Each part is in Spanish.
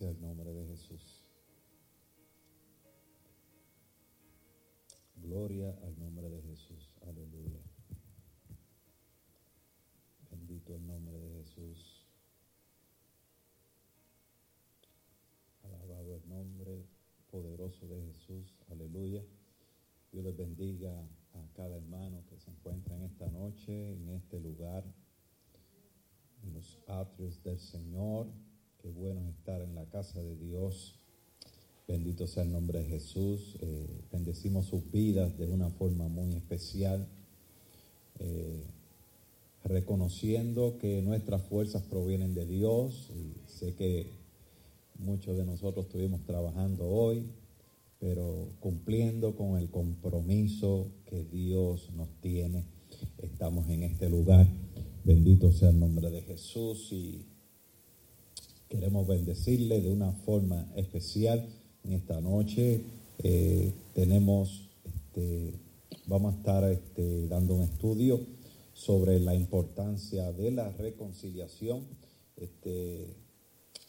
sea el nombre de Jesús. Gloria al nombre de Jesús. Aleluya. Bendito el nombre de Jesús. Alabado el nombre poderoso de Jesús. Aleluya. Dios les bendiga a cada hermano que se encuentra en esta noche, en este lugar, en los atrios del Señor. Qué bueno estar en la casa de Dios. Bendito sea el nombre de Jesús. Eh, bendecimos sus vidas de una forma muy especial, eh, reconociendo que nuestras fuerzas provienen de Dios. Y sé que muchos de nosotros estuvimos trabajando hoy, pero cumpliendo con el compromiso que Dios nos tiene. Estamos en este lugar. Bendito sea el nombre de Jesús y Queremos bendecirle de una forma especial en esta noche. Eh, tenemos, este, vamos a estar este, dando un estudio sobre la importancia de la reconciliación. Este,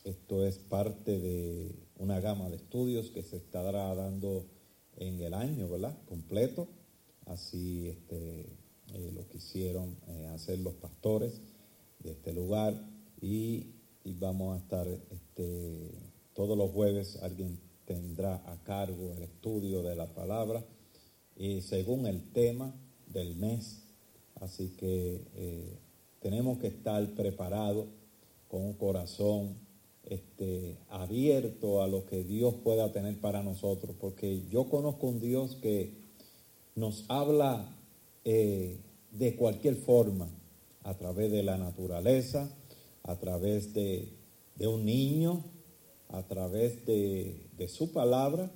esto es parte de una gama de estudios que se estará dando en el año, ¿verdad? Completo. Así eh, lo quisieron eh, hacer los pastores de este lugar y y vamos a estar este, todos los jueves, alguien tendrá a cargo el estudio de la palabra y según el tema del mes. Así que eh, tenemos que estar preparados con un corazón este, abierto a lo que Dios pueda tener para nosotros, porque yo conozco un Dios que nos habla eh, de cualquier forma, a través de la naturaleza, a través de, un niño, a través de, su palabra,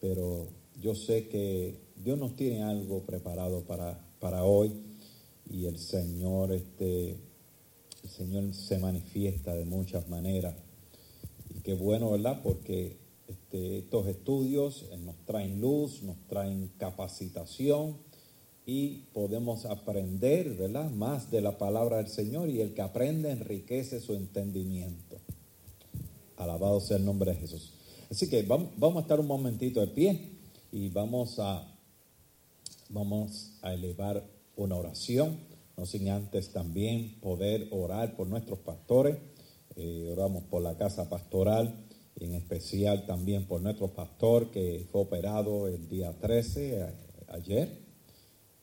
pero yo sé que Dios nos tiene algo preparado para, para hoy y el Señor, este, el Señor se manifiesta de muchas maneras. Y qué bueno, ¿verdad? Porque este, estos estudios nos traen luz, nos traen capacitación, y podemos aprender, ¿verdad? Más de la palabra del Señor y el que aprende enriquece su entendimiento. Alabado sea el nombre de Jesús. Así que vamos, a estar un momentito de pie y vamos a, vamos a elevar una oración, no sin antes también poder orar por nuestros pastores. Eh, oramos por la casa pastoral, en especial también por nuestro pastor que fue operado el día 13, ayer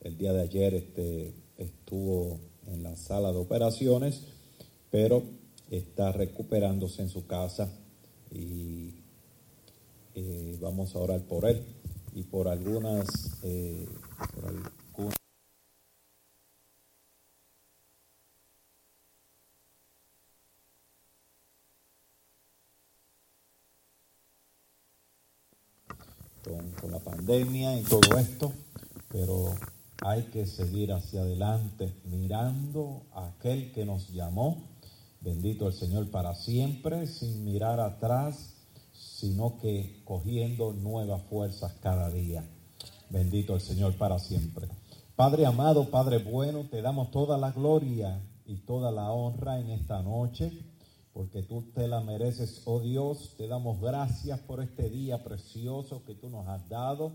el día de ayer este, estuvo en la sala de operaciones, pero está recuperándose en su casa y eh, vamos a orar por él y por algunas, eh, por algunas con, con la pandemia y todo esto, pero hay que seguir hacia adelante mirando a aquel que nos llamó. Bendito el Señor para siempre, sin mirar atrás, sino que cogiendo nuevas fuerzas cada día. Bendito el Señor para siempre. Padre amado, Padre bueno, te damos toda la gloria y toda la honra en esta noche, porque tú te la mereces, oh Dios. Te damos gracias por este día precioso que tú nos has dado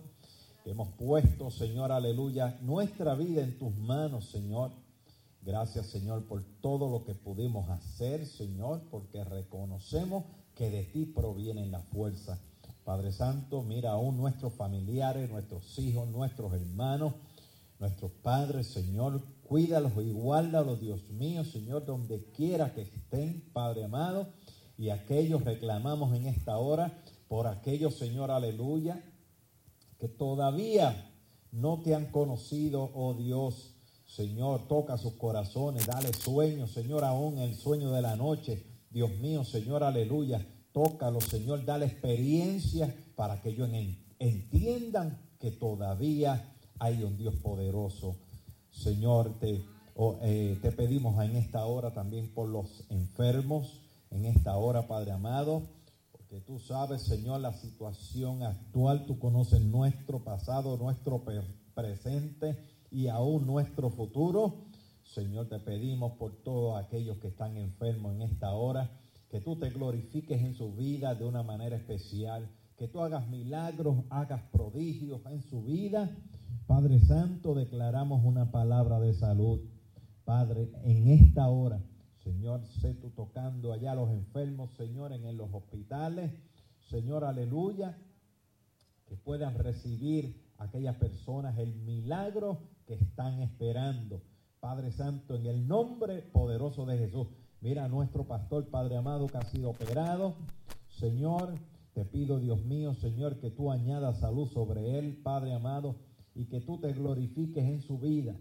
hemos puesto, Señor, aleluya, nuestra vida en tus manos, Señor. Gracias, Señor, por todo lo que pudimos hacer, Señor, porque reconocemos que de ti provienen las fuerzas. Padre Santo, mira aún nuestros familiares, nuestros hijos, nuestros hermanos, nuestros padres, Señor, cuídalos y guárdalos, Dios mío, Señor, donde quiera que estén, Padre amado, y aquellos reclamamos en esta hora por aquellos, Señor, aleluya, que todavía no te han conocido, oh Dios. Señor, toca sus corazones, dale sueño, Señor, aún el sueño de la noche. Dios mío, Señor, aleluya. Tócalo, Señor, dale experiencia para que ellos entiendan que todavía hay un Dios poderoso. Señor, te, eh, te pedimos en esta hora también por los enfermos, en esta hora, Padre amado que tú sabes, Señor, la situación actual, tú conoces nuestro pasado, nuestro presente y aún nuestro futuro. Señor, te pedimos por todos aquellos que están enfermos en esta hora, que tú te glorifiques en su vida de una manera especial, que tú hagas milagros, hagas prodigios en su vida. Padre Santo, declaramos una palabra de salud. Padre, en esta hora, Señor, sé tú tocando allá a los enfermos, Señor, en los hospitales. Señor, aleluya, que puedan recibir aquellas personas el milagro que están esperando. Padre Santo, en el nombre poderoso de Jesús. Mira a nuestro pastor, Padre amado, que ha sido operado. Señor, te pido, Dios mío, Señor, que tú añadas salud sobre él, Padre amado, y que tú te glorifiques en su vida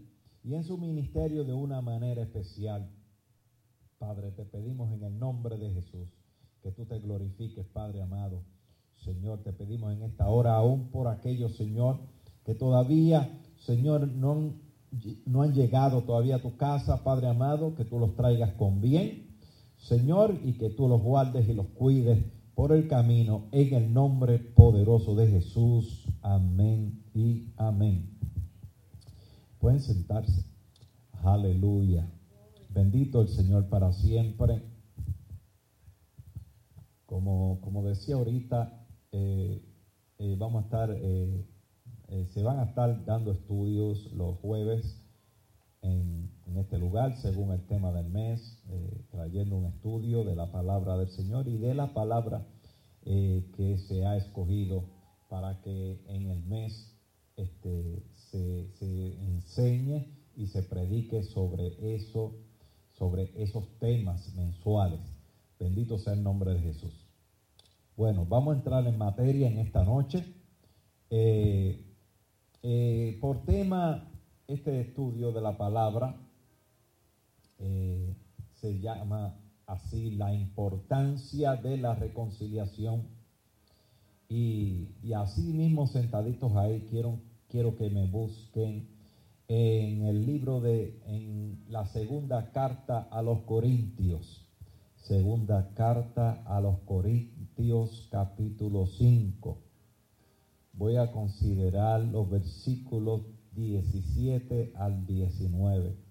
y en su ministerio de una manera especial. Padre, te pedimos en el nombre de Jesús que tú te glorifiques, Padre amado. Señor, te pedimos en esta hora, aún por aquellos, Señor, que todavía, Señor, no, no han llegado todavía a tu casa, Padre amado, que tú los traigas con bien, Señor, y que tú los guardes y los cuides por el camino en el nombre poderoso de Jesús. Amén y amén. Pueden sentarse. Aleluya. Bendito el Señor para siempre. Como, como decía ahorita, eh, eh, vamos a estar, eh, se van a estar dando estudios los jueves en, este lugar, según el tema del mes, trayendo un estudio de la palabra del Señor y de la palabra que se ha escogido para que en el mes este, se, enseñe y se predique sobre eso, sobre esos temas mensuales. Bendito sea el nombre de Jesús. Bueno, vamos a entrar en materia en esta noche. Eh, por tema, este estudio de la palabra eh, se llama así la importancia de la reconciliación. Y, y así mismo sentaditos ahí quiero, quiero que me busquen en el libro de, en la segunda carta a los Corintios. Segunda carta a los Corintios capítulo 5. Voy a considerar los versículos 17 al 19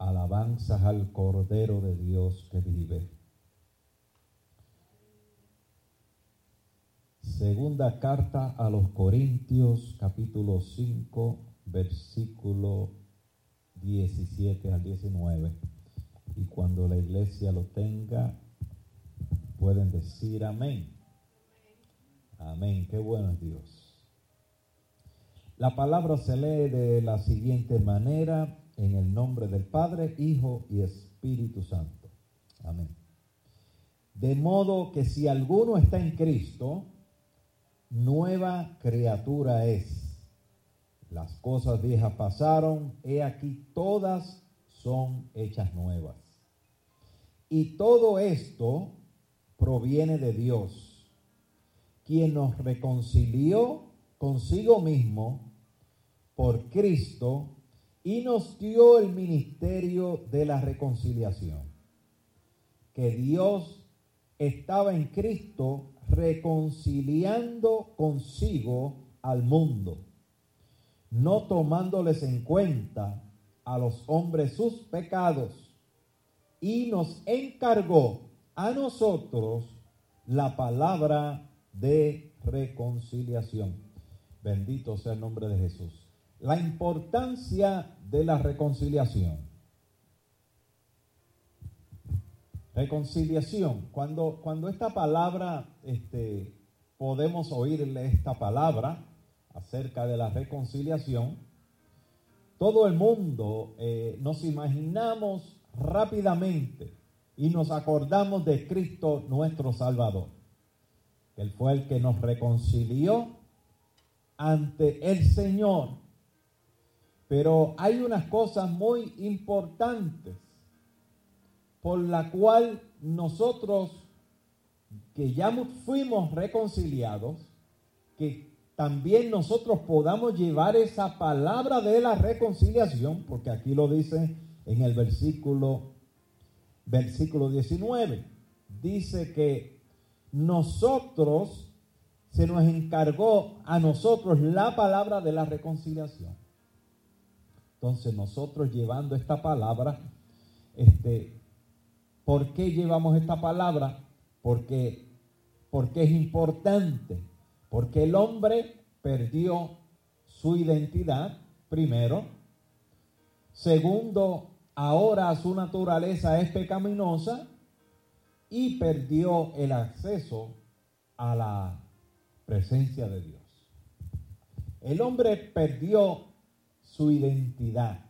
alabanzas al Cordero de Dios que vive. Segunda carta a los Corintios, capítulo 5, versículo 17 al 19. Y cuando la iglesia lo tenga, pueden decir amén. Amén, qué bueno es Dios. La palabra se lee de la siguiente manera en el nombre del Padre, Hijo y Espíritu Santo. Amén. De modo que si alguno está en Cristo, nueva criatura es. Las cosas viejas pasaron, he aquí todas son hechas nuevas. Y todo esto proviene de Dios, quien nos reconcilió consigo mismo por Cristo y nos dio el ministerio de la reconciliación. Que Dios estaba en Cristo reconciliando consigo al mundo, no tomándoles en cuenta a los hombres sus pecados, y nos encargó a nosotros la palabra de reconciliación. Bendito sea el nombre de Jesús la importancia de la reconciliación. Reconciliación, cuando, cuando esta palabra, este, podemos oírle esta palabra acerca de la reconciliación, todo el mundo eh, nos imaginamos rápidamente y nos acordamos de Cristo nuestro Salvador. Él fue el que nos reconcilió ante el Señor pero hay unas cosas muy importantes por la cual nosotros que ya fuimos reconciliados, que también nosotros podamos llevar esa palabra de la reconciliación, porque aquí lo dice en el versículo, versículo 19, dice que nosotros, se nos encargó a nosotros la palabra de la reconciliación. Entonces nosotros llevando esta palabra, este, ¿Por qué llevamos esta palabra? Porque, porque es importante. Porque el hombre perdió su identidad, primero. Segundo, ahora su naturaleza es pecaminosa y perdió el acceso a la presencia de Dios. El hombre perdió su identidad.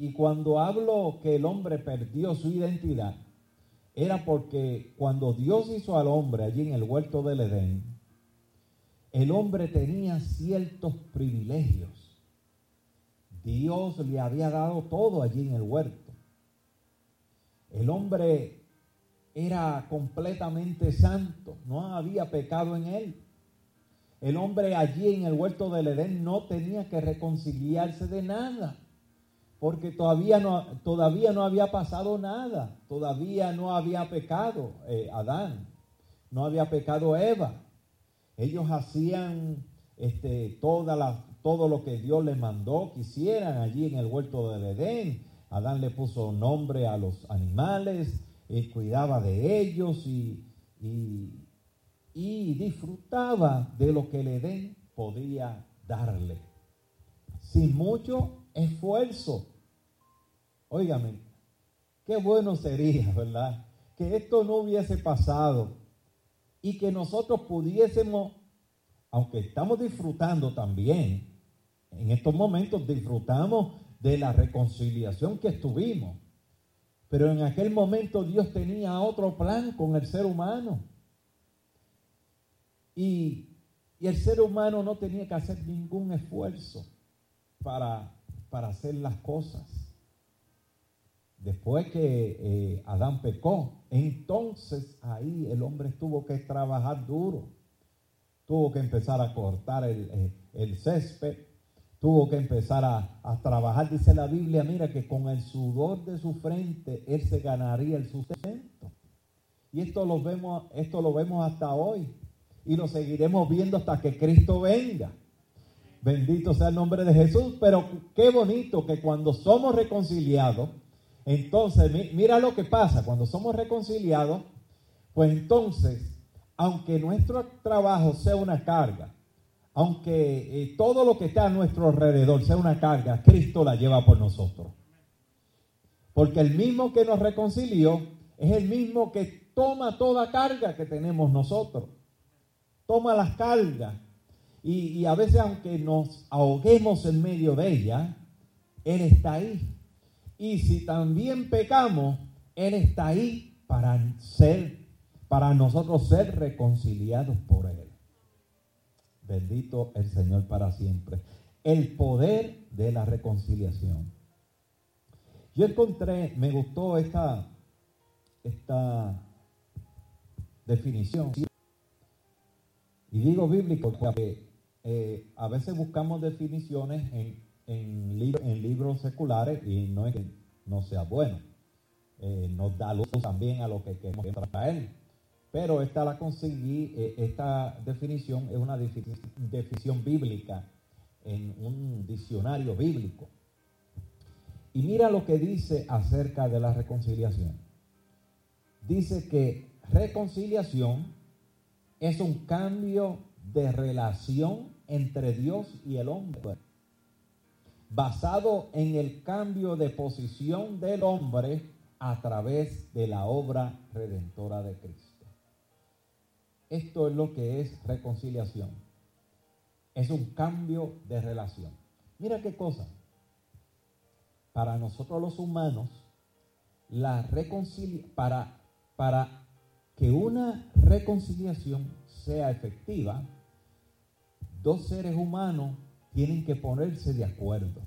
Y cuando hablo que el hombre perdió su identidad, era porque cuando Dios hizo al hombre allí en el huerto del Edén, el hombre tenía ciertos privilegios. Dios le había dado todo allí en el huerto. El hombre era completamente santo, no había pecado en él. El hombre allí en el huerto del Edén no tenía que reconciliarse de nada, porque todavía no, todavía no había pasado nada, todavía no había pecado eh, Adán, no había pecado Eva. Ellos hacían este, toda todo lo que Dios les mandó que hicieran allí en el huerto del Edén. Adán le puso nombre a los animales, y cuidaba de ellos y, y disfrutaba de lo que el Edén podía darle. Sin mucho esfuerzo. Óigame, qué bueno sería, ¿verdad? Que esto no hubiese pasado y que nosotros pudiésemos, aunque estamos disfrutando también, en estos momentos disfrutamos de la reconciliación que estuvimos, pero en aquel momento Dios tenía otro plan con el ser humano. Y, el ser humano no tenía que hacer ningún esfuerzo para, para hacer las cosas. Después que eh, Adán pecó, entonces ahí el hombre tuvo que trabajar duro. Tuvo que empezar a cortar el, eh, césped, tuvo que empezar a, a, trabajar. Dice la Biblia, mira que con el sudor de su frente él se ganaría el sustento. Y esto lo vemos, esto lo vemos hasta hoy. Y lo seguiremos viendo hasta que Cristo venga. Bendito sea el nombre de Jesús. Pero qué bonito que cuando somos reconciliados, entonces, mira lo que pasa, cuando somos reconciliados, pues entonces, aunque nuestro trabajo sea una carga, aunque eh, todo lo que está a nuestro alrededor sea una carga, Cristo la lleva por nosotros. Porque el mismo que nos reconcilió es el mismo que toma toda carga que tenemos nosotros. Toma las cargas. Y, y a veces aunque nos ahoguemos en medio de ella, Él está ahí y si también pecamos, Él está ahí para ser, para nosotros ser reconciliados por Él. Bendito el Señor para siempre. El poder de la reconciliación. Yo encontré, me gustó esta, esta definición. Y digo bíblico porque eh, a veces buscamos definiciones en en, en libros seculares y no es que no sea bueno. Eh, nos da luz también a lo que queremos traer. Pero esta la conseguí, eh, esta definición es una definición bíblica en un diccionario bíblico. Y mira lo que dice acerca de la reconciliación. Dice que reconciliación es un cambio de relación entre Dios y el hombre basado en el cambio de posición del hombre a través de la obra redentora de Cristo. Esto es lo que es reconciliación. Es un cambio de relación. Mira qué cosa. Para nosotros los humanos, la para, para que una reconciliación sea efectiva, dos seres humanos tienen que ponerse de acuerdo.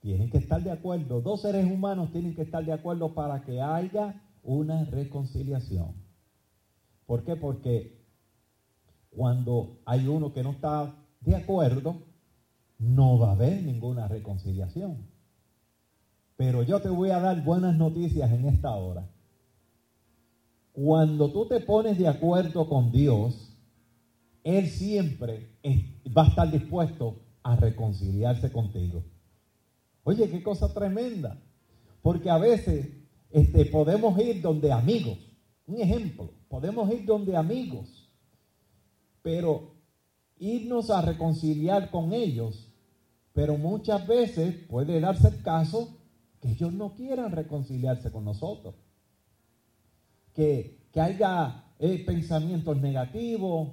Tienen que estar de acuerdo. Dos seres humanos tienen que estar de acuerdo para que haya una reconciliación. ¿Por qué? Porque cuando hay uno que no está de acuerdo, no va a haber ninguna reconciliación. Pero yo te voy a dar buenas noticias en esta hora. Cuando tú te pones de acuerdo con Dios, él siempre va a estar dispuesto a reconciliarse contigo. Oye, qué cosa tremenda. Porque a veces este, podemos ir donde amigos. Un ejemplo, podemos ir donde amigos, pero irnos a reconciliar con ellos, pero muchas veces puede darse el caso que ellos no quieran reconciliarse con nosotros. Que, que haya eh, pensamientos negativos,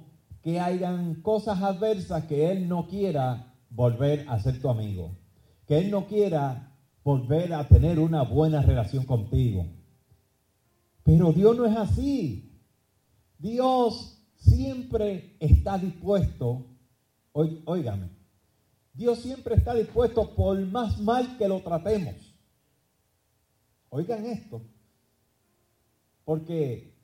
que hayan cosas adversas que Él no quiera volver a ser tu amigo. Que Él no quiera volver a tener una buena relación contigo. Pero Dios no es así. Dios siempre está dispuesto, óigame, Dios siempre está dispuesto por más mal que lo tratemos. Oigan esto, porque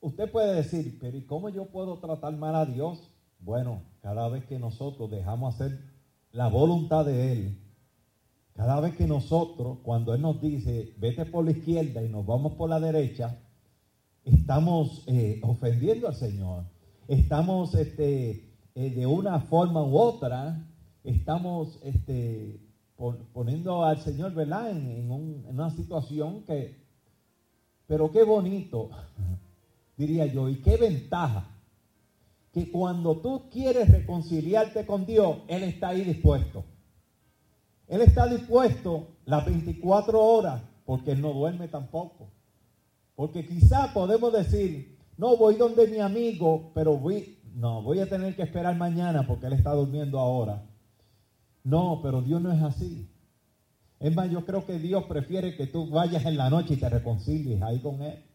usted puede decir, pero ¿y cómo yo puedo tratar mal a Dios? Bueno, cada vez que nosotros dejamos hacer la voluntad de Él, cada vez que nosotros, cuando Él nos dice, vete por la izquierda y nos vamos por la derecha, estamos eh, ofendiendo al Señor. Estamos este, eh, de una forma u otra, estamos este, poniendo al Señor, ¿verdad? En, en una situación que, pero qué bonito, diría yo, y qué ventaja, que cuando tú quieres reconciliarte con Dios, Él está ahí dispuesto. Él está dispuesto las 24 horas, porque Él no duerme tampoco. Porque quizá podemos decir, no voy donde mi amigo, pero voy, no, voy a tener que esperar mañana porque Él está durmiendo ahora. No, pero Dios no es así. Es más, yo creo que Dios prefiere que tú vayas en la noche y te reconcilies ahí con Él.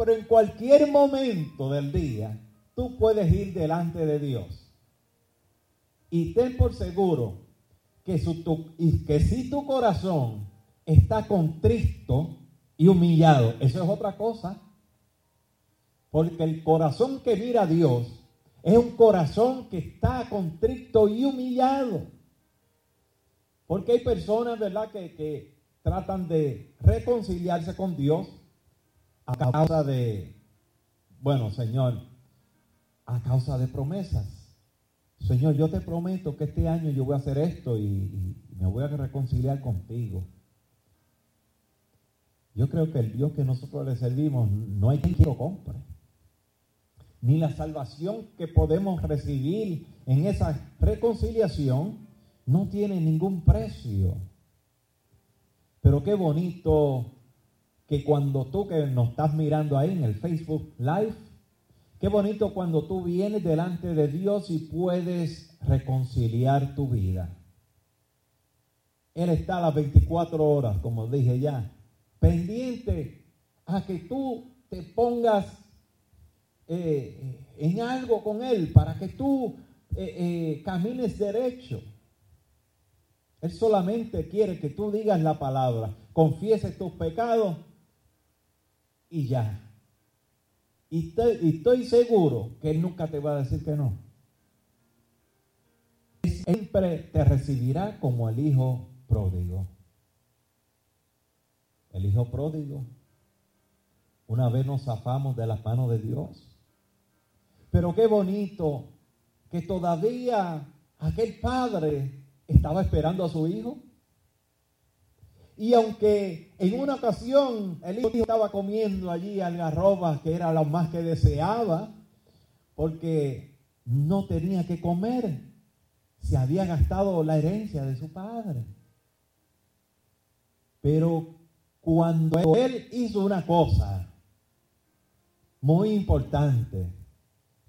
Pero en cualquier momento del día, tú puedes ir delante de Dios. Y ten por seguro que, que si tu corazón está contristo y humillado, eso es otra cosa. Porque el corazón que mira a Dios es un corazón que está contrito y humillado. Porque hay personas, ¿verdad?, que, que tratan de reconciliarse con Dios a causa de, bueno, Señor, a causa de promesas. Señor, yo te prometo que este año yo voy a hacer esto y, me voy a reconciliar contigo. Yo creo que el Dios que nosotros le servimos no hay quien lo compre. Ni la salvación que podemos recibir en esa reconciliación no tiene ningún precio. Pero qué bonito que cuando tú que nos estás mirando ahí en el Facebook Live, qué bonito cuando tú vienes delante de Dios y puedes reconciliar tu vida. Él está a las 24 horas, como dije ya, pendiente a que tú te pongas eh, en algo con Él, para que tú eh, eh, camines derecho. Él solamente quiere que tú digas la palabra, confieses tus pecados y ya. Y estoy, seguro que Él nunca te va a decir que no. Siempre te recibirá como el hijo pródigo. El hijo pródigo. Una vez nos zafamos de las manos de Dios. Pero qué bonito que todavía aquel padre estaba esperando a su hijo. Y aunque en una ocasión el hijo estaba comiendo allí algarrobas, que era lo más que deseaba, porque no tenía que comer, se había gastado la herencia de su padre. Pero cuando él hizo una cosa muy importante,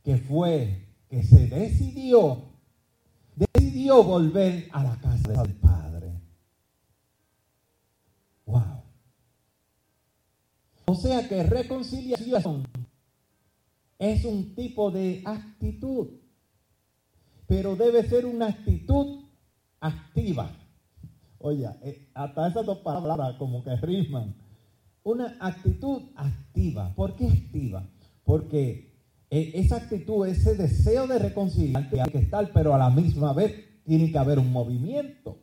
que fue que se decidió decidió volver a la casa del Padre. Wow. O sea que reconciliación es un tipo de actitud, pero debe ser una actitud activa. Oye, eh, hasta esas dos palabras como que riman. Una actitud activa. ¿Por qué activa? Porque e, esa actitud, ese deseo de reconciliar, hay que estar, pero a la misma vez tiene que haber un movimiento.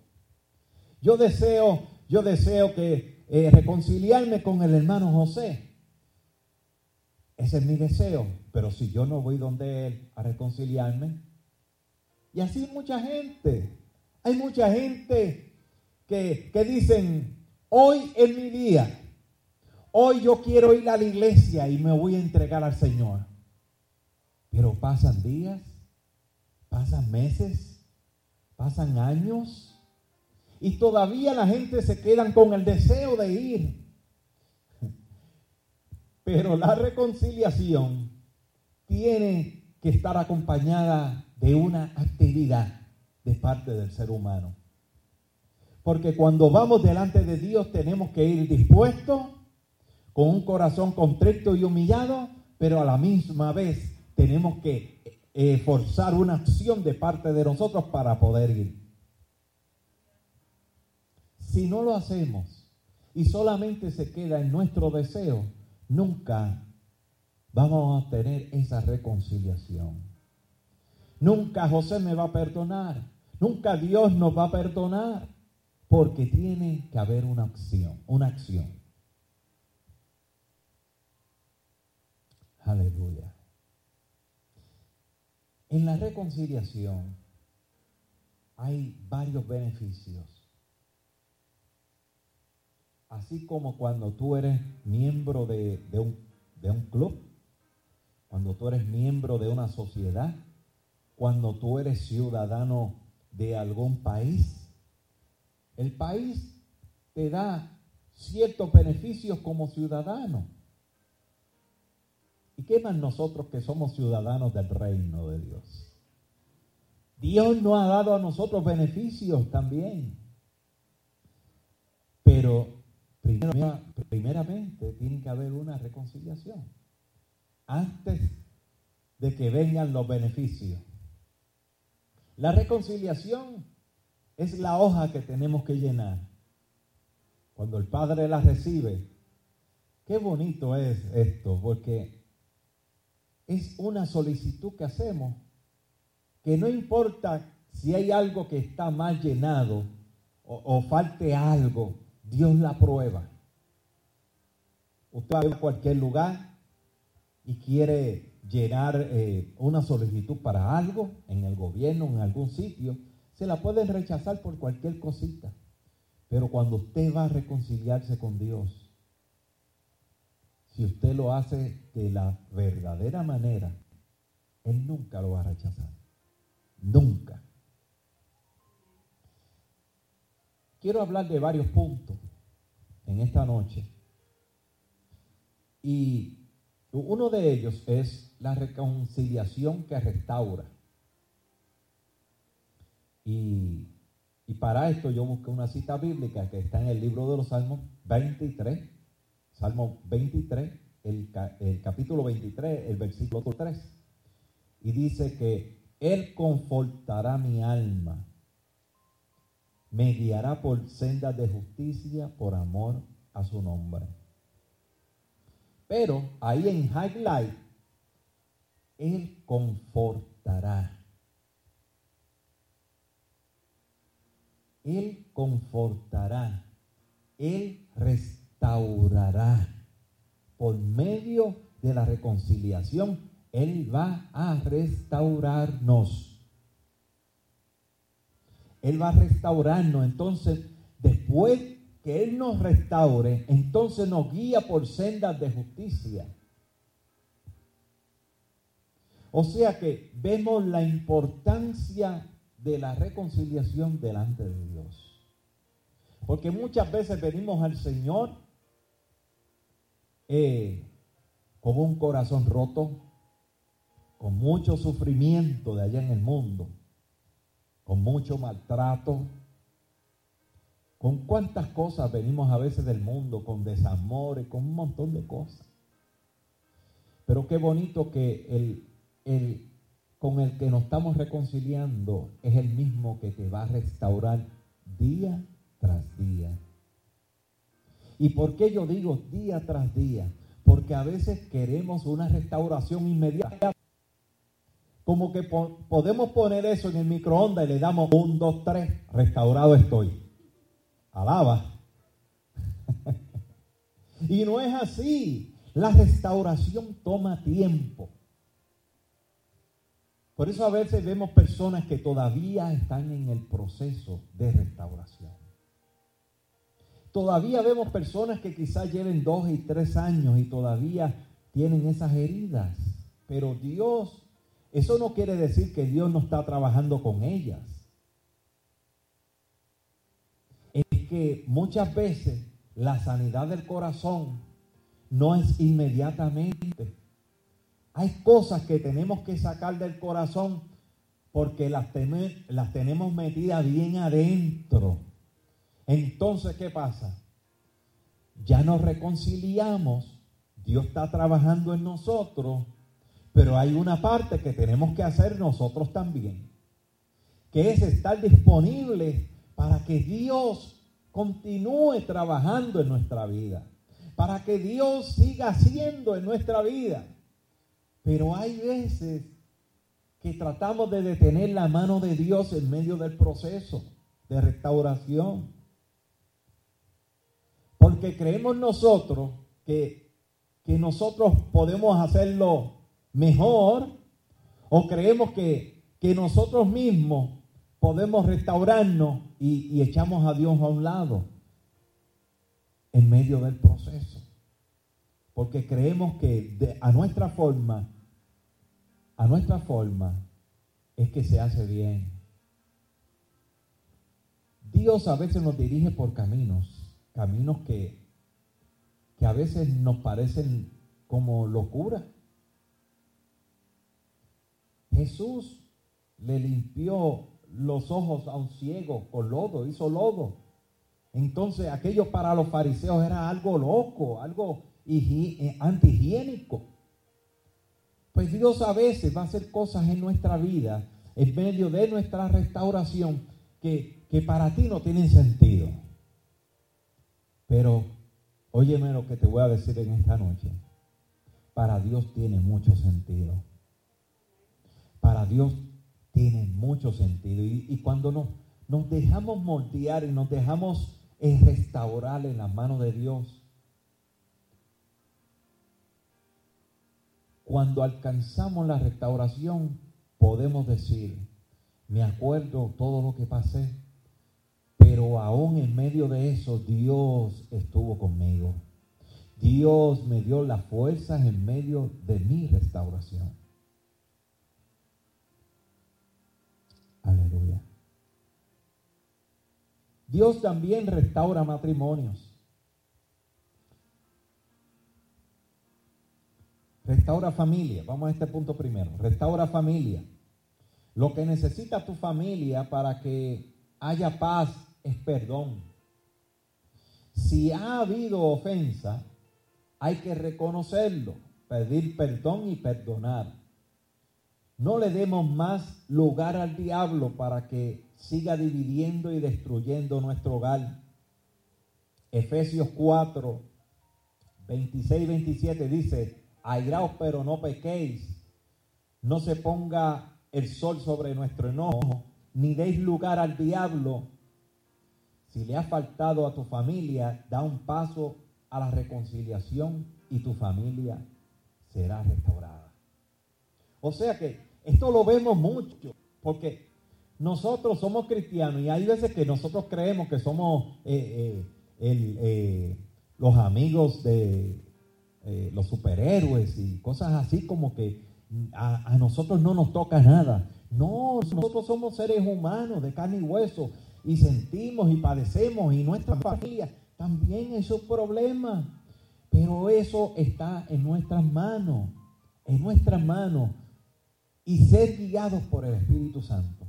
Yo deseo, yo deseo que eh, reconciliarme con el hermano José. Ese es mi deseo, pero si yo no voy donde él a reconciliarme, y así mucha gente, hay mucha gente que, que dicen, hoy es mi día. Hoy yo quiero ir a la iglesia y me voy a entregar al Señor. Pero pasan días, pasan meses, pasan años y todavía la gente se queda con el deseo de ir. Pero la reconciliación tiene que estar acompañada de una actividad de parte del ser humano. Porque cuando vamos delante de Dios tenemos que ir dispuestos, con un corazón contrito y humillado, pero a la misma vez tenemos que eh, forzar una acción de parte de nosotros para poder ir. Si no lo hacemos y solamente se queda en nuestro deseo, nunca vamos a tener esa reconciliación. Nunca José me va a perdonar. Nunca Dios nos va a perdonar. Porque tiene que haber una acción, una acción. Aleluya. En la reconciliación hay varios beneficios. Así como cuando tú eres miembro de, un, de un club, cuando tú eres miembro de una sociedad, cuando tú eres ciudadano de algún país, el país te da ciertos beneficios como ciudadano. ¿Y qué más nosotros que somos ciudadanos del reino de Dios? Dios nos ha dado a nosotros beneficios también. Pero primeramente tiene que haber una reconciliación. Antes de que vengan los beneficios. La reconciliación es la hoja que tenemos que llenar. Cuando el Padre la recibe, qué bonito es esto, porque es una solicitud que hacemos, que no importa si hay algo que está mal llenado o, falte algo, Dios la prueba. Usted va a cualquier lugar y quiere llenar eh, una solicitud para algo en el gobierno, en algún sitio, se la pueden rechazar por cualquier cosita. Pero cuando usted va a reconciliarse con Dios, si usted lo hace de la verdadera manera, Él nunca lo va a rechazar. Nunca. Quiero hablar de varios puntos en esta noche. Y uno de ellos es la reconciliación que restaura. Y, para esto yo busqué una cita bíblica que está en el libro de los Salmos 23, Salmo 23, el, el capítulo 23, el versículo 3. Y dice que Él confortará mi alma, me guiará por sendas de justicia por amor a su nombre. Pero ahí en highlight él confortará. Él confortará. Él restaurará. Por medio de la reconciliación, Él va a restaurarnos. Él va a restaurarnos. Entonces, después que Él nos restaure, entonces nos guía por sendas de justicia. O sea que vemos la importancia de la reconciliación delante de Dios. Porque muchas veces venimos al Señor eh, con un corazón roto, con mucho sufrimiento de allá en el mundo, con mucho maltrato, con cuántas cosas venimos a veces del mundo, con desamores, con un montón de cosas. Pero qué bonito que el el con el que nos estamos reconciliando es el mismo que te va a restaurar día tras día. ¿Y por qué yo digo día tras día? Porque a veces queremos una restauración inmediata. Como que podemos poner eso en el microondas y le damos un, dos, tres, restaurado estoy. Alaba. y no es así. La restauración toma tiempo. Por eso a veces vemos personas que todavía están en el proceso de restauración. todavía vemos personas que quizás lleven dos y tres años y todavía tienen esas heridas. Pero Dios, eso no quiere decir que Dios no está trabajando con ellas. Es que muchas veces la sanidad del corazón no es inmediatamente. Hay cosas que tenemos que sacar del corazón porque las, las tenemos metidas bien adentro. Entonces, ¿qué pasa? Ya nos reconciliamos, Dios está trabajando en nosotros, pero hay una parte que tenemos que hacer nosotros también, que es estar disponible para que Dios continúe trabajando en nuestra vida, para que Dios siga haciendo en nuestra vida. Pero hay veces que tratamos de detener la mano de Dios en medio del proceso de restauración. Porque creemos nosotros que, que nosotros podemos hacerlo mejor o creemos que, que nosotros mismos podemos restaurarnos y, echamos a Dios a un lado en medio del proceso. Porque creemos que a nuestra forma, a nuestra forma, es que se hace bien. Dios a veces nos dirige por caminos, caminos que, que a veces nos parecen como locura. Jesús le limpió los ojos a un ciego con lodo, hizo lodo. Entonces aquello para los fariseos era algo loco, algo eh, antihigiénico. Pues Dios a veces va a hacer cosas en nuestra vida, en medio de nuestra restauración, que, que para ti no tienen sentido. Pero óyeme lo que te voy a decir en esta noche. Para Dios tiene mucho sentido. Para Dios tiene mucho sentido. Y, cuando nos, nos dejamos moldear y nos dejamos eh, restaurar en las manos de Dios, cuando alcanzamos la restauración, podemos decir, me acuerdo todo lo que pasé, pero aún en medio de eso Dios estuvo conmigo. Dios me dio las fuerzas en medio de mi restauración. Aleluya. Dios también restaura matrimonios. Restaura familia. Vamos a este punto primero. Restaura familia. Lo que necesita tu familia para que haya paz es perdón. Si ha habido ofensa, hay que reconocerlo, pedir perdón y perdonar. No le demos más lugar al diablo para que siga dividiendo y destruyendo nuestro hogar. Efesios 4, 26 y 27 dice, airaos pero no pequéis, no se ponga el sol sobre nuestro enojo, ni deis lugar al diablo. Si le ha faltado a tu familia, da un paso a la reconciliación y tu familia será restaurada. O sea que esto lo vemos mucho, porque nosotros somos cristianos y hay veces que nosotros creemos que somos eh, eh, eh, los amigos de los superhéroes y cosas así como que a, nosotros no nos toca nada. No, nosotros somos seres humanos de carne y hueso y sentimos y padecemos y nuestra familia también es un problema. Pero eso está en nuestras manos, en nuestras manos y ser guiados por el Espíritu Santo.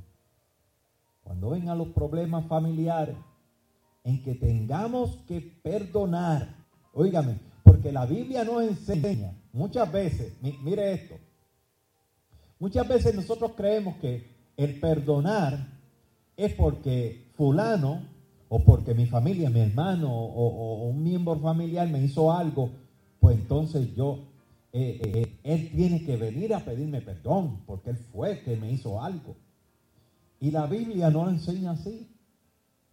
Cuando vengan los problemas familiares, en que tengamos que perdonar, óigame, porque la Biblia nos enseña muchas veces, mire esto, muchas veces nosotros creemos que el perdonar es porque fulano o porque mi familia, mi hermano o, o un miembro familiar me hizo algo, pues entonces yo eh, eh, él tiene que venir a pedirme perdón porque él fue que me hizo algo. Y la Biblia no enseña así.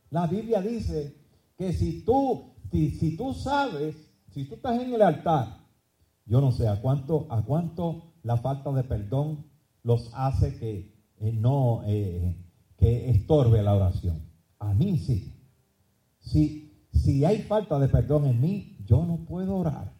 La Biblia dice que si tú, si, tú sabes, si tú estás en el altar, yo no sé a cuánto, a cuánto la falta de perdón los hace que eh, no, que estorbe la oración. A mí sí. Si, si hay falta de perdón en mí, yo no puedo orar.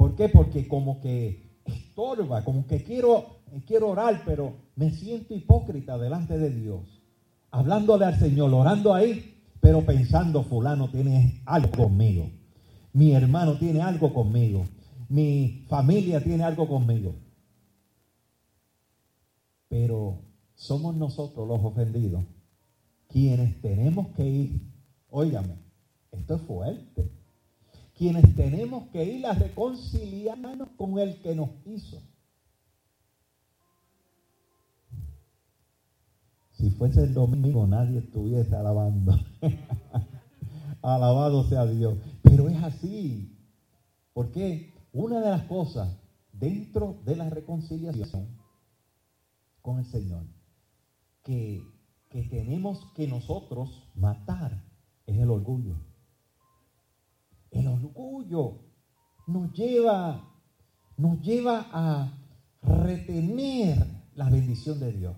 ¿Por qué? Porque como que estorba, como que quiero, quiero orar, pero me siento hipócrita delante de Dios. Hablándole al Señor, orando ahí, pero pensando, fulano tiene algo conmigo. Mi hermano tiene algo conmigo. Mi familia tiene algo conmigo. Pero somos nosotros los ofendidos quienes tenemos que ir, óigame, esto es fuerte, quienes tenemos que ir a reconciliarnos con el que nos hizo. Si fuese el domingo nadie estuviese alabando. Alabado sea Dios. Pero es así. Porque una de las cosas dentro de la reconciliación con el Señor que que tenemos que nosotros matar es el orgullo. El orgullo nos lleva, nos lleva a retener la bendición de Dios.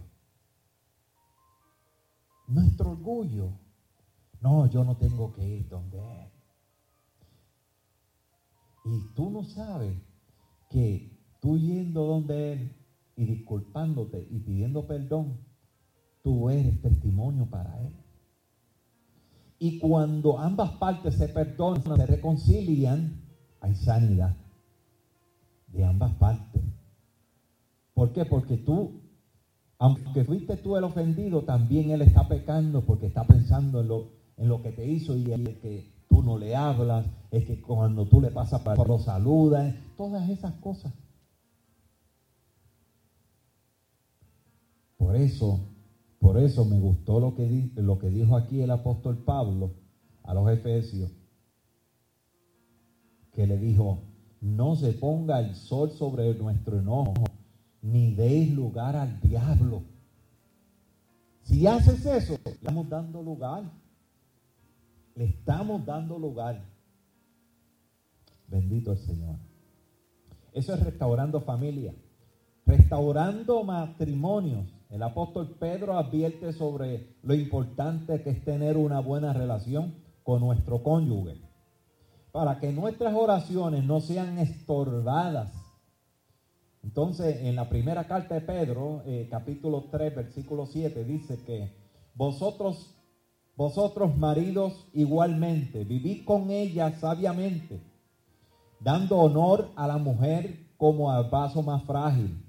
Nuestro orgullo. No, yo no tengo que ir donde Él. Y tú no sabes que tú yendo donde Él y disculpándote y pidiendo perdón, tú eres testimonio para Él. Y cuando ambas partes se perdonan, se reconcilian, hay sanidad de ambas partes. ¿Por qué? Porque tú, aunque fuiste tú el ofendido, también Él está pecando porque está pensando en lo, que te hizo y es que tú no le hablas, es que cuando tú le pasas por lo saludas, todas esas cosas. Por eso por eso me gustó lo que, dijo aquí el apóstol Pablo a los Efesios, que le dijo, no se ponga el sol sobre nuestro enojo, ni deis lugar al diablo. Si haces eso, le estamos dando lugar. Le estamos dando lugar. Bendito el Señor. Eso es restaurando familia, restaurando matrimonios, el apóstol Pedro advierte sobre lo importante que es tener una buena relación con nuestro cónyuge, para que nuestras oraciones no sean estorbadas. Entonces, en la primera carta de Pedro, eh, capítulo 3, versículo 7, dice que vosotros, vosotros maridos igualmente, vivid con ella sabiamente, dando honor a la mujer como al vaso más frágil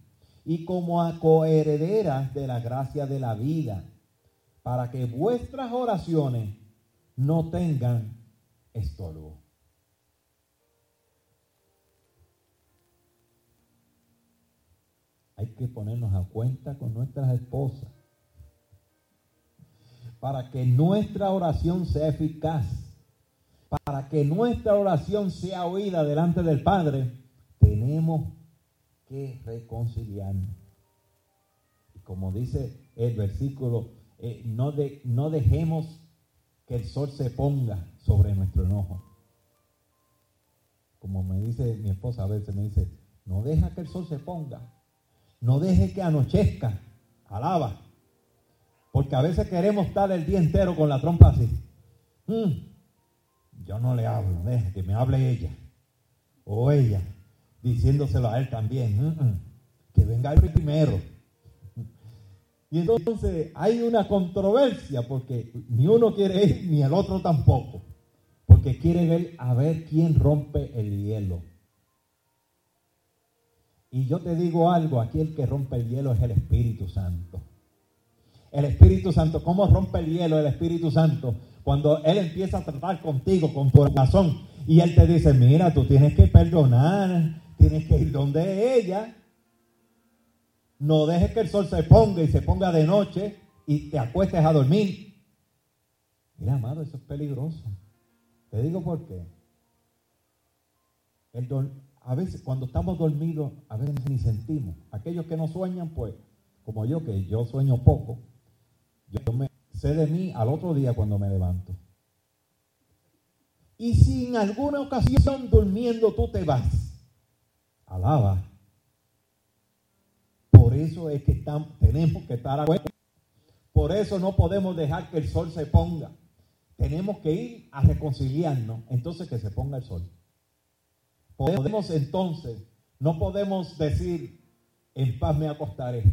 y como a coherederas de la gracia de la vida, para que vuestras oraciones no tengan estorbo. Hay que ponernos a cuenta con nuestras esposas para que nuestra oración sea eficaz, para que nuestra oración sea oída delante del Padre, tenemos que reconciliarnos. Y como dice el versículo, eh, no, de, no dejemos que el sol se ponga sobre nuestro enojo. Como me dice mi esposa a veces, me dice, no deja que el sol se ponga, no deje que anochezca, alaba. Porque a veces queremos estar el día entero con la trompa así. Mm, yo no le hablo, deje que me hable ella o ella diciéndoselo a él también, mm, mm, que venga el primero. Y entonces hay una controversia porque ni uno quiere ir ni el otro tampoco, porque quiere ver a ver quién rompe el hielo. Y yo te digo algo, aquí el que rompe el hielo es el Espíritu Santo. El Espíritu Santo, ¿cómo rompe el hielo el Espíritu Santo? Cuando Él empieza a tratar contigo, con tu corazón, y Él te dice, mira, tú tienes que perdonar, tienes que ir donde ella. No dejes que el sol se ponga y se ponga de noche y te acuestes a dormir. Mira, amado, eso es peligroso. Te digo por qué. a veces cuando estamos dormidos, a veces ni sentimos. Aquellos que no sueñan, pues, como yo, que yo sueño poco, yo me sé de mí al otro día cuando me levanto. Y si en alguna ocasión durmiendo tú te vas, Alaba. Por eso es que tenemos que estar Por eso no podemos dejar que el sol se ponga. tenemos que ir a reconciliarnos, entonces que se ponga el sol. Podemos entonces, no podemos decir, en paz me acostaré.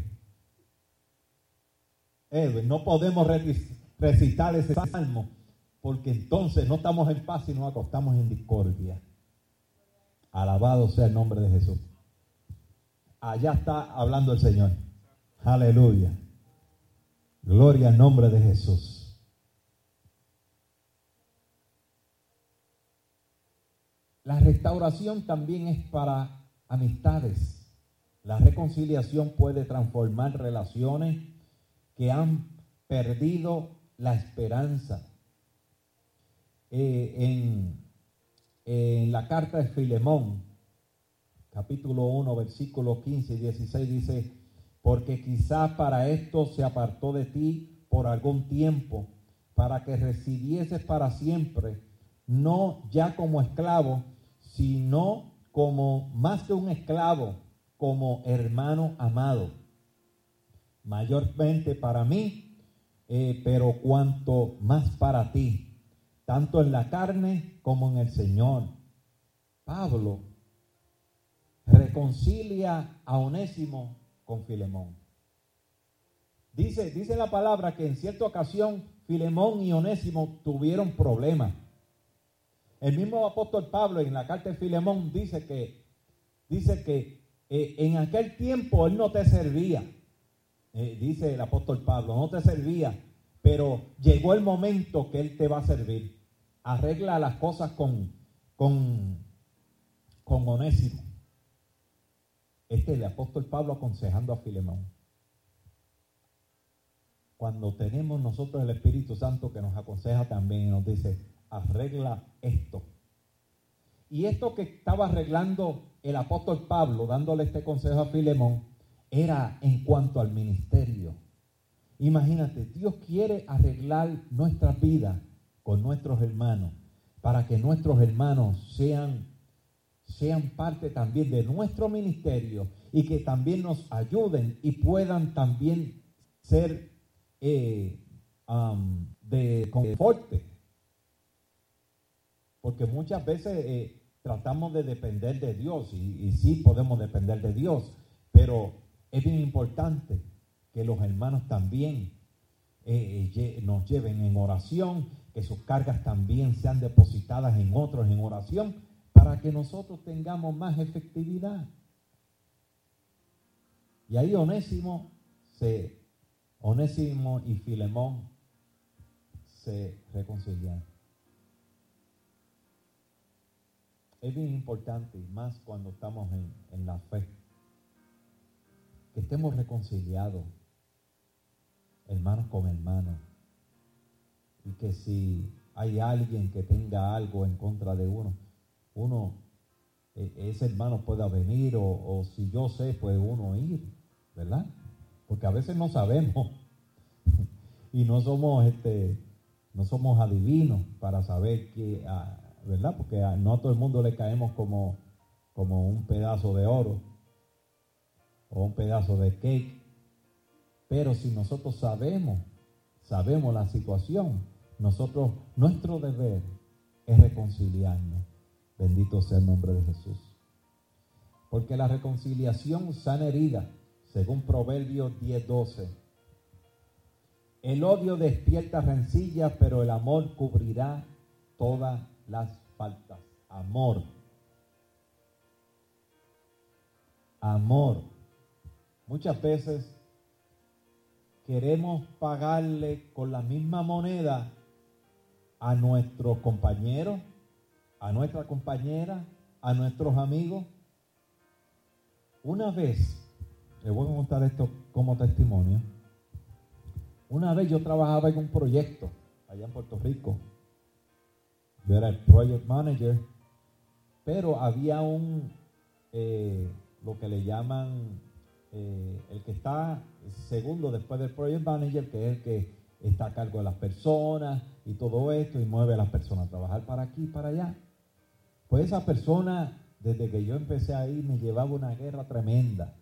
no podemos recitar ese salmo, porque entonces no estamos en paz y nos acostamos en discordia. Alabado sea el nombre de Jesús. Allá está hablando el Señor. Aleluya. Gloria al nombre de Jesús. La restauración también es para amistades. La reconciliación puede transformar relaciones que han perdido la esperanza. Eh, en, en la carta de Filemón, capítulo 1, versículos 15 y 16 dice, porque quizás para esto se apartó de ti por algún tiempo, para que recibieses para siempre, no ya como esclavo, sino como más que un esclavo, como hermano amado. Mayormente para mí, eh, pero cuanto más para ti, tanto en la carne como en el Señor. Pablo reconcilia a Onésimo con Filemón. Dice, dice la palabra que en cierta ocasión Filemón y Onésimo tuvieron problemas. El mismo apóstol Pablo en la carta de Filemón dice que, dice que eh, en aquel tiempo él no te servía. Eh, dice el apóstol Pablo, no te servía, pero llegó el momento que él te va a servir. Arregla las cosas con, con, con Onésimo. Este es el apóstol Pablo aconsejando a Filemón. Cuando tenemos nosotros el Espíritu Santo que nos aconseja también y nos dice, arregla esto. Y esto que estaba arreglando el apóstol Pablo, dándole este consejo a Filemón, era en cuanto al ministerio. Imagínate, Dios quiere arreglar nuestra vida con nuestros hermanos, para que nuestros hermanos sean sean parte también de nuestro ministerio y que también nos ayuden y puedan también ser eh, de confort. Porque muchas veces eh, tratamos de depender de Dios y, y, sí podemos depender de Dios, pero es bien importante que los hermanos también eh, nos lleven en oración, que sus cargas también sean depositadas en otros en oración para que nosotros tengamos más efectividad. Y ahí Onésimo se, Onésimo y Filemón se reconcilian. Es bien importante, más cuando estamos en, en la fe, que estemos reconciliados, hermanos con hermanos, y que si hay alguien que tenga algo en contra de uno, uno, e, ese hermano pueda venir o, si yo sé, puede uno ir, ¿verdad? Porque a veces no sabemos y no somos, este, no somos adivinos para saber que, ah, ¿verdad? Porque no a todo el mundo le caemos como, como un pedazo de oro o un pedazo de cake. Pero si nosotros sabemos, sabemos la situación, nosotros, nuestro deber es reconciliarnos. Bendito sea el nombre de Jesús. Porque la reconciliación sana herida, según Proverbios 10:12. El odio despierta rencillas, pero el amor cubrirá todas las faltas. Amor. Amor. Muchas veces queremos pagarle con la misma moneda a nuestros compañeros, a nuestra compañera, a nuestros amigos. Una vez, les voy a contar esto como testimonio, una vez yo trabajaba en un proyecto allá en Puerto Rico. Yo era el project manager, pero había un, eh, lo que le llaman, eh, el que está segundo después del project manager, que es el que está a cargo de las personas y todo esto y mueve a las personas a trabajar para aquí y para allá. Pues esa persona, desde que yo empecé ahí, me llevaba una guerra tremenda.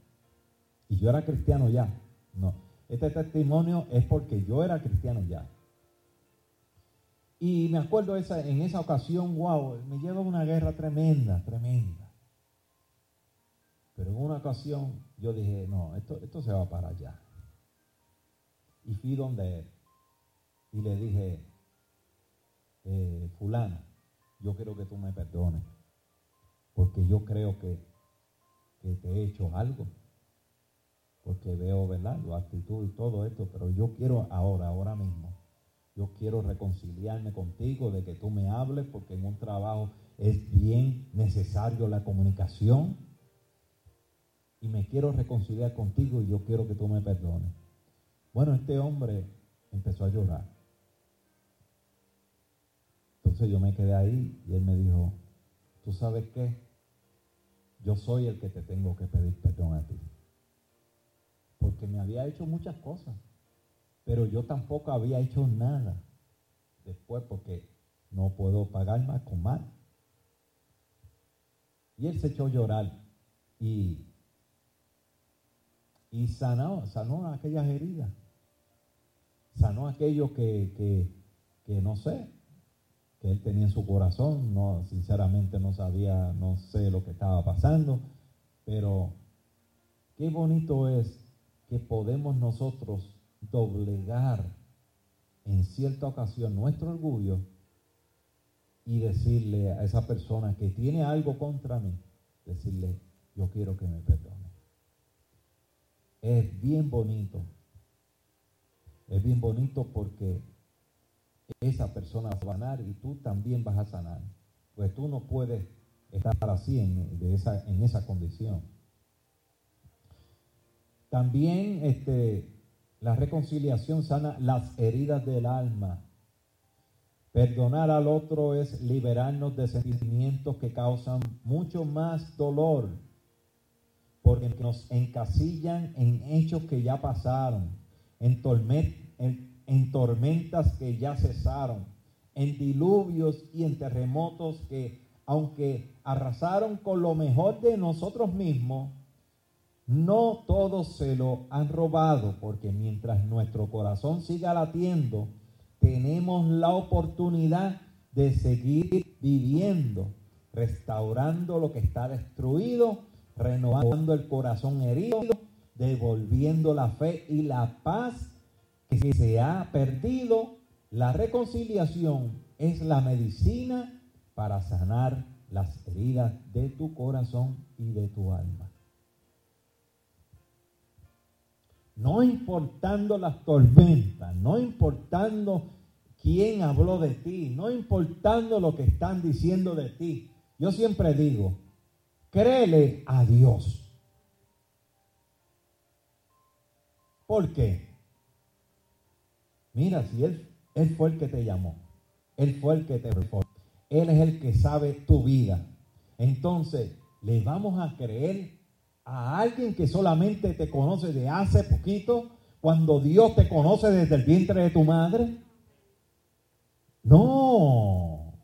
Y yo era cristiano ya. No, este testimonio es porque yo era cristiano ya. Y me acuerdo esa, en esa ocasión, wow, me lleva una guerra tremenda, tremenda. Pero en una ocasión yo dije, no, esto, esto se va para allá. Y fui donde él. Y le dije, eh, fulano, yo quiero que tú me perdones. Porque yo creo que, que te he hecho algo. Porque veo, ¿verdad? Tu actitud y todo esto. Pero yo quiero ahora, ahora mismo yo quiero reconciliarme contigo, de que tú me hables, porque en un trabajo es bien necesario la comunicación. Y me quiero reconciliar contigo y yo quiero que tú me perdones. Bueno, este hombre empezó a llorar. Entonces yo me quedé ahí y él me dijo, ¿tú sabes qué? Yo soy el que te tengo que pedir perdón a ti. Porque me había hecho muchas cosas pero yo tampoco había hecho nada después porque no puedo pagar más con mal. Y él se echó a llorar y, y sanó, sanó aquellas heridas. Sanó aquello que, que no sé, que él tenía en su corazón. No, sinceramente no sabía, no sé lo que estaba pasando, pero qué bonito es que podemos nosotros doblegar en cierta ocasión nuestro orgullo y decirle a esa persona que tiene algo contra mí, decirle, yo quiero que me perdone. Es bien bonito. Es bien bonito porque esa persona va a sanar y tú también vas a sanar. Pues tú no puedes estar así en, esa, en esa condición. También este, la reconciliación sana las heridas del alma. Perdonar al otro es liberarnos de sentimientos que causan mucho más dolor, porque nos encasillan en hechos que ya pasaron, en, en tormentas que ya cesaron, en diluvios y en terremotos que, aunque arrasaron con lo mejor de nosotros mismos, no todos se lo han robado, porque mientras nuestro corazón siga latiendo, tenemos la oportunidad de seguir viviendo, restaurando lo que está destruido, renovando el corazón herido, devolviendo la fe y la paz que se ha perdido. La reconciliación es la medicina para sanar las heridas de tu corazón y de tu alma. no importando las tormentas, no importando quién habló de ti, no importando lo que están diciendo de ti. Yo siempre digo, créele a Dios. ¿Por qué? Mira, si él, él fue el que te llamó, Él fue el que te reformó, Él es el que sabe tu vida. Entonces, le vamos a creer a alguien que solamente te conoce de hace poquito, cuando Dios te conoce desde el vientre de tu madre? No.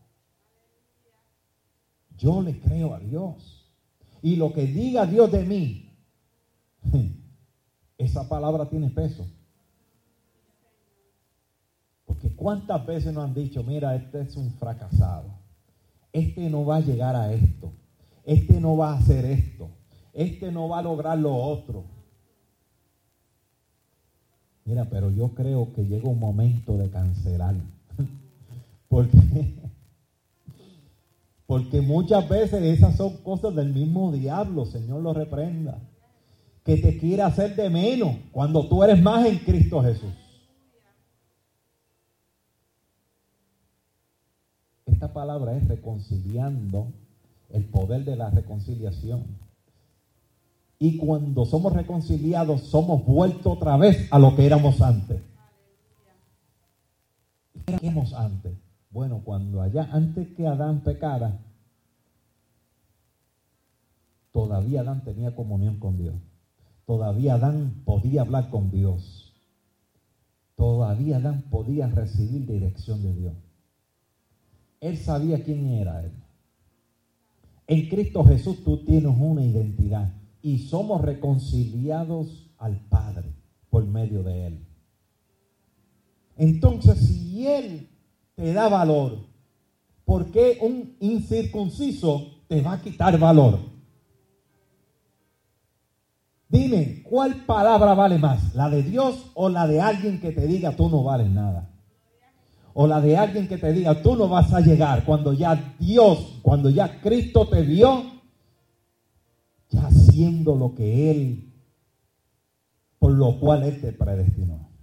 Yo le creo a Dios. Y lo que diga Dios de mí, esa palabra tiene peso. Porque cuántas veces nos han dicho, mira, este es un fracasado. Este no va a llegar a esto. Este no va a hacer esto este no va a lograr lo otro. Mira, pero yo creo que llega un momento de cancelar. porque, porque muchas veces esas son cosas del mismo diablo, Señor lo reprenda. Que te quiere hacer de menos cuando tú eres más en Cristo Jesús. Esta palabra es reconciliando el poder de la reconciliación. Y cuando somos reconciliados, somos vueltos otra vez a lo que éramos antes. ¿Qué éramos antes? Bueno, cuando allá, antes que Adán pecara, todavía Adán tenía comunión con Dios. Todavía Adán podía hablar con Dios. Todavía Adán podía recibir dirección de Dios. Él sabía quién era él. En Cristo Jesús tú tienes una identidad y somos reconciliados al Padre por medio de Él. Entonces, si Él te da valor? ¿Por qué un incircunciso te va a quitar valor? Dime, ¿cuál palabra vale más? ¿La de Dios o la de alguien que te diga tú no vales nada? O la de alguien que te diga tú no vas a llegar cuando ya Dios, cuando ya Cristo te vio, ya haciendo lo que Él, por lo cual Él te predestinó.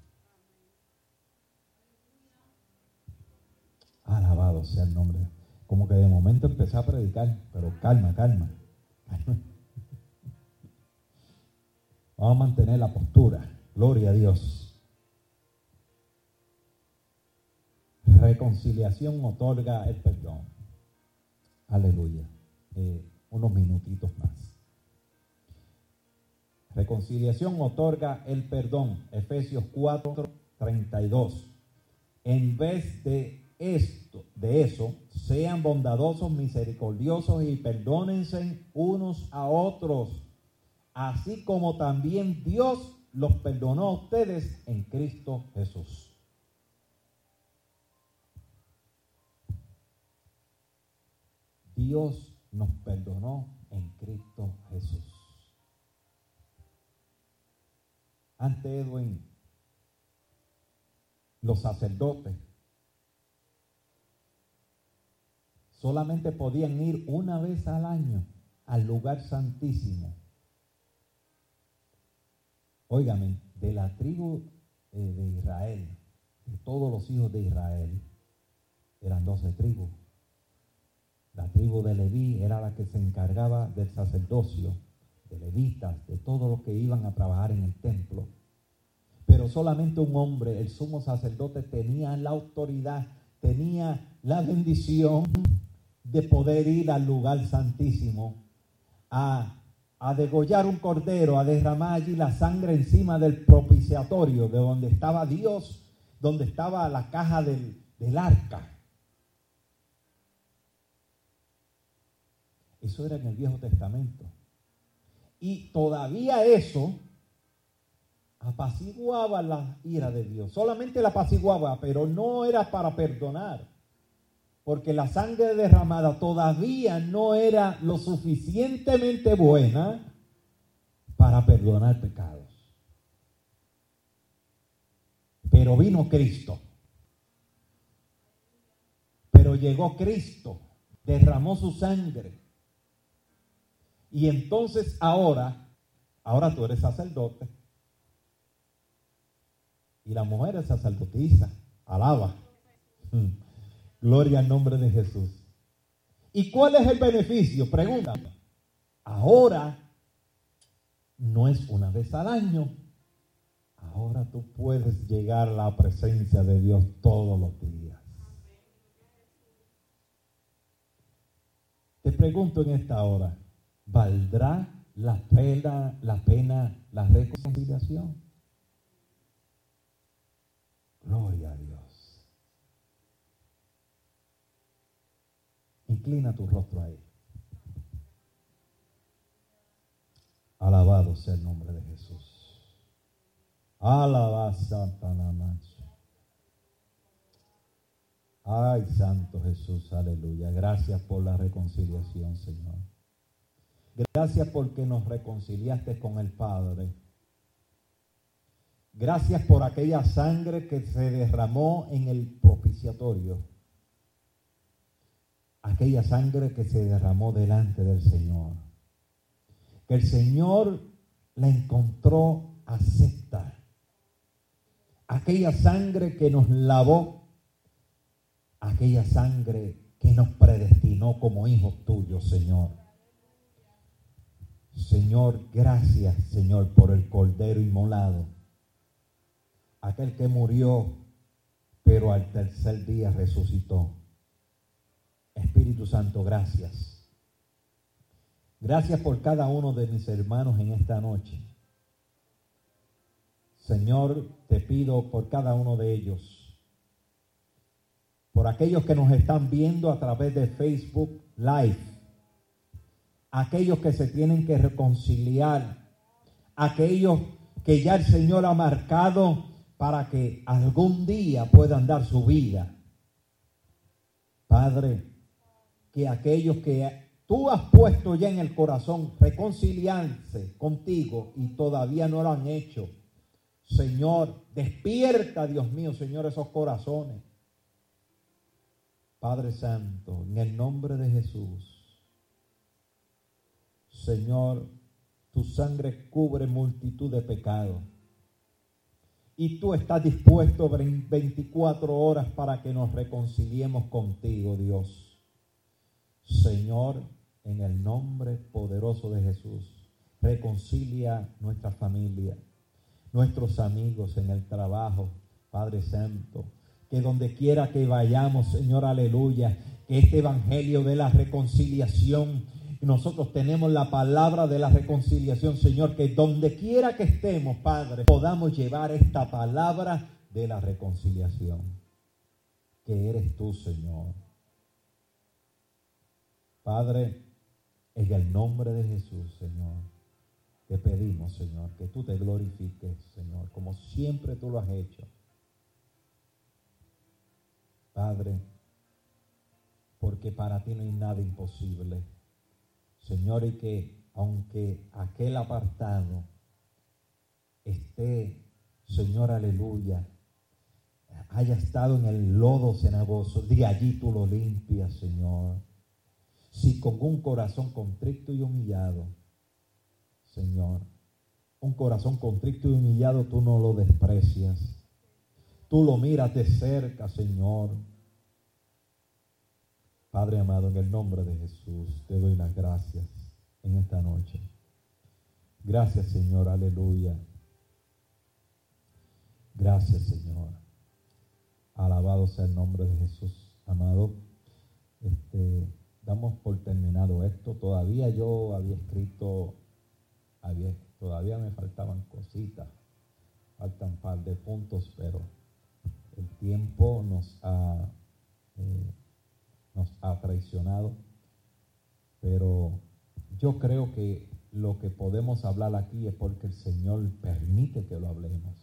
Alabado sea el nombre. Como que de momento empecé a predicar, pero calma, calma. Vamos a mantener la postura. Gloria a Dios. Reconciliación otorga el perdón. Aleluya. Eh, unos minutitos más. Reconciliación otorga el perdón. Efesios 4, 32. En vez de esto, de eso, sean bondadosos, misericordiosos y perdónense unos a otros, así como también Dios los perdonó a ustedes en Cristo Jesús. Dios nos perdonó en Cristo Jesús. Ante Edwin, los sacerdotes solamente podían ir una vez al año al lugar santísimo. Óigame, de la tribu eh, de Israel, de todos los hijos de Israel, eran doce tribus. La tribu de Leví era la que se encargaba del sacerdocio, de levitas, de todos los que iban a trabajar en el templo. Pero solamente un hombre, el sumo sacerdote, tenía la autoridad, tenía la bendición de poder ir al lugar santísimo a, degollar un cordero, a derramar allí la sangre encima del propiciatorio, de donde estaba Dios, donde estaba la caja del, del arca. Eso era en el Viejo Testamento. Y todavía eso apaciguaba la ira de Dios. Solamente la apaciguaba, pero no era para perdonar porque la sangre derramada todavía no era lo suficientemente buena para perdonar pecados. Pero vino Cristo. Pero llegó Cristo, derramó su sangre. Y entonces ahora, ahora tú eres sacerdote. Y la mujer es sacerdotisa. Alaba. Gloria al nombre de Jesús. ¿Y cuál es el beneficio? Pregúntame. Ahora no es una vez al año. Ahora tú puedes llegar a la presencia de Dios todos los días. Te pregunto en esta hora, ¿valdrá la pena la, pena, la reconciliación? Gloria a Dios. Inclina tu rostro ahí. Alabado sea el nombre de Jesús. Alabado Santa Ay, Santo Jesús, aleluya. Gracias por la reconciliación, Señor. Gracias porque nos reconciliaste con el Padre. Gracias por aquella sangre que se derramó en el propiciatorio aquella sangre que se derramó delante del Señor. Que el Señor la encontró acepta. Aquella sangre que nos lavó, aquella sangre que nos predestinó como hijos tuyos, Señor. Señor, gracias, Señor, por el cordero inmolado. Aquel que murió, pero al tercer día resucitó. Espíritu Santo, gracias. Gracias por cada uno de mis hermanos en esta noche. Señor, te pido por cada uno de ellos, por aquellos que nos están viendo a través de Facebook Live, aquellos que se tienen que reconciliar, aquellos que ya el Señor ha marcado para que algún día puedan dar su vida Padre, que aquellos que tú has puesto ya en el corazón reconciliarse contigo y todavía no lo han hecho, Señor, despierta, Dios mío, Señor, esos corazones. Padre Santo, en el nombre de Jesús, Señor, tu sangre cubre multitud de pecados. Y tú estás dispuesto 24 horas para que nos reconciliemos contigo, Dios. Señor, en el nombre poderoso de Jesús, reconcilia nuestra familia, nuestros amigos en el trabajo, Padre Santo. Que donde quiera que vayamos, Señor, aleluya, que este evangelio de la reconciliación nosotros tenemos la palabra de la reconciliación, Señor, que donde quiera que estemos, Padre, podamos llevar esta palabra de la reconciliación, que eres tú, Señor. Padre, en el nombre de Jesús, Señor, te pedimos, Señor, que tú te glorifiques, Señor, como siempre tú lo has hecho. Padre, porque para ti no hay nada imposible. Señor, y que aunque aquel apartado esté, Señor, aleluya, haya estado en el lodo cenagoso, de allí tú lo limpias, Señor. Si con un corazón contrito y humillado, Señor, un corazón contrito y humillado tú no lo desprecias. Tú lo miras de cerca, Señor. Padre amado, en el nombre de Jesús, te doy las gracias en esta noche. Gracias, Señor, aleluya. Gracias, Señor. Alabado sea el nombre de Jesús, amado. Este, damos por terminado esto. Todavía yo había escrito, había, todavía me faltaban cositas, faltan un par de puntos, pero el tiempo nos ha eh, nos ha traicionado. Pero yo creo que lo que podemos hablar aquí es porque el Señor permite que lo hablemos.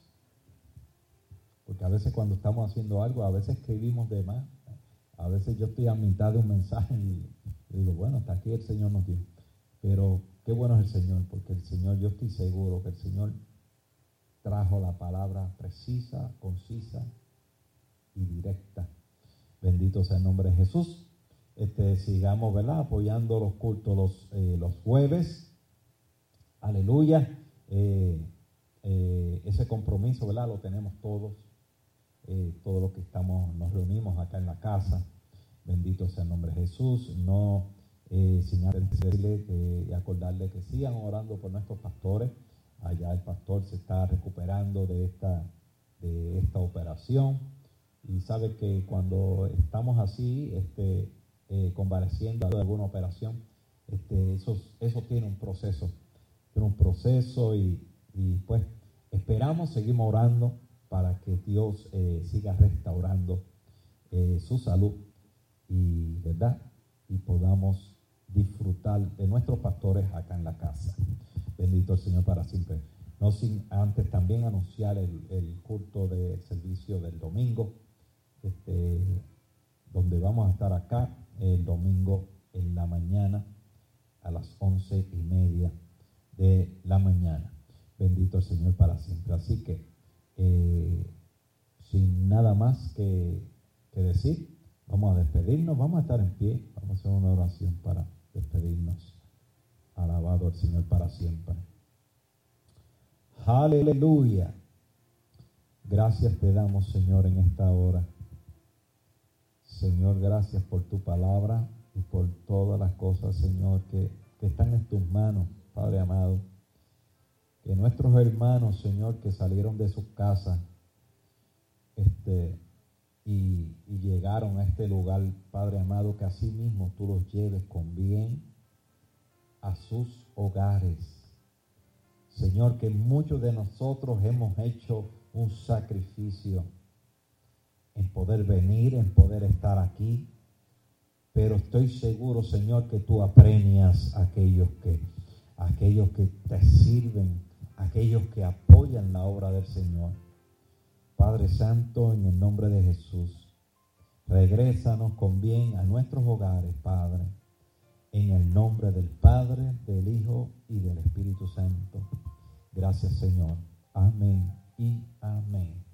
Porque a veces cuando estamos haciendo algo, a veces escribimos de más. A veces yo estoy a mitad de un mensaje y digo, bueno, hasta aquí el Señor nos dio. Pero qué bueno es el Señor, porque el Señor, yo estoy seguro que el Señor trajo la palabra precisa, concisa y directa Bendito sea el nombre de Jesús. Este, sigamos, ¿verdad? Apoyando los cultos los, eh, los jueves. Aleluya. Eh, eh, ese compromiso, ¿verdad? Lo tenemos todos. Todos los que estamos, nos reunimos acá en la casa. Bendito sea el nombre de Jesús. No antes decirle y acordarle que sigan orando por nuestros pastores. Allá el pastor se está recuperando de esta, de esta operación y sabe que cuando estamos así, este, eh, convaleciendo de alguna operación, este, eso, eso tiene un proceso, tiene un proceso y, pues esperamos, seguimos orando para que Dios eh, siga restaurando eh, su salud y, ¿verdad? Y podamos disfrutar de nuestros pastores acá en la casa. Bendito el Señor para siempre. No sin antes también anunciar el, culto del servicio del domingo este, donde vamos a estar acá el domingo en la mañana a las once y media de la mañana. Bendito el Señor para siempre. Así que, sin nada más que, que decir, vamos a despedirnos, vamos a estar en pie, vamos a hacer una oración para despedirnos. Alabado el Señor para siempre. Aleluya. Gracias te damos, Señor, en esta hora. Señor, gracias por tu palabra y por todas las cosas, Señor, que, están en tus manos, Padre amado. Que nuestros hermanos, Señor, que salieron de sus casas este, y, llegaron a este lugar, Padre amado, que así mismo tú los lleves con bien a sus hogares. Señor, que muchos de nosotros hemos hecho un sacrificio en poder venir, en poder estar aquí. Pero estoy seguro, Señor, que tú apremias a aquellos que, aquellos que te sirven, aquellos que apoyan la obra del Señor. Padre Santo, en el nombre de Jesús, Regrésanos con bien a nuestros hogares, Padre, en el nombre del Padre, del Hijo y del Espíritu Santo. Gracias, Señor. Amén y amén.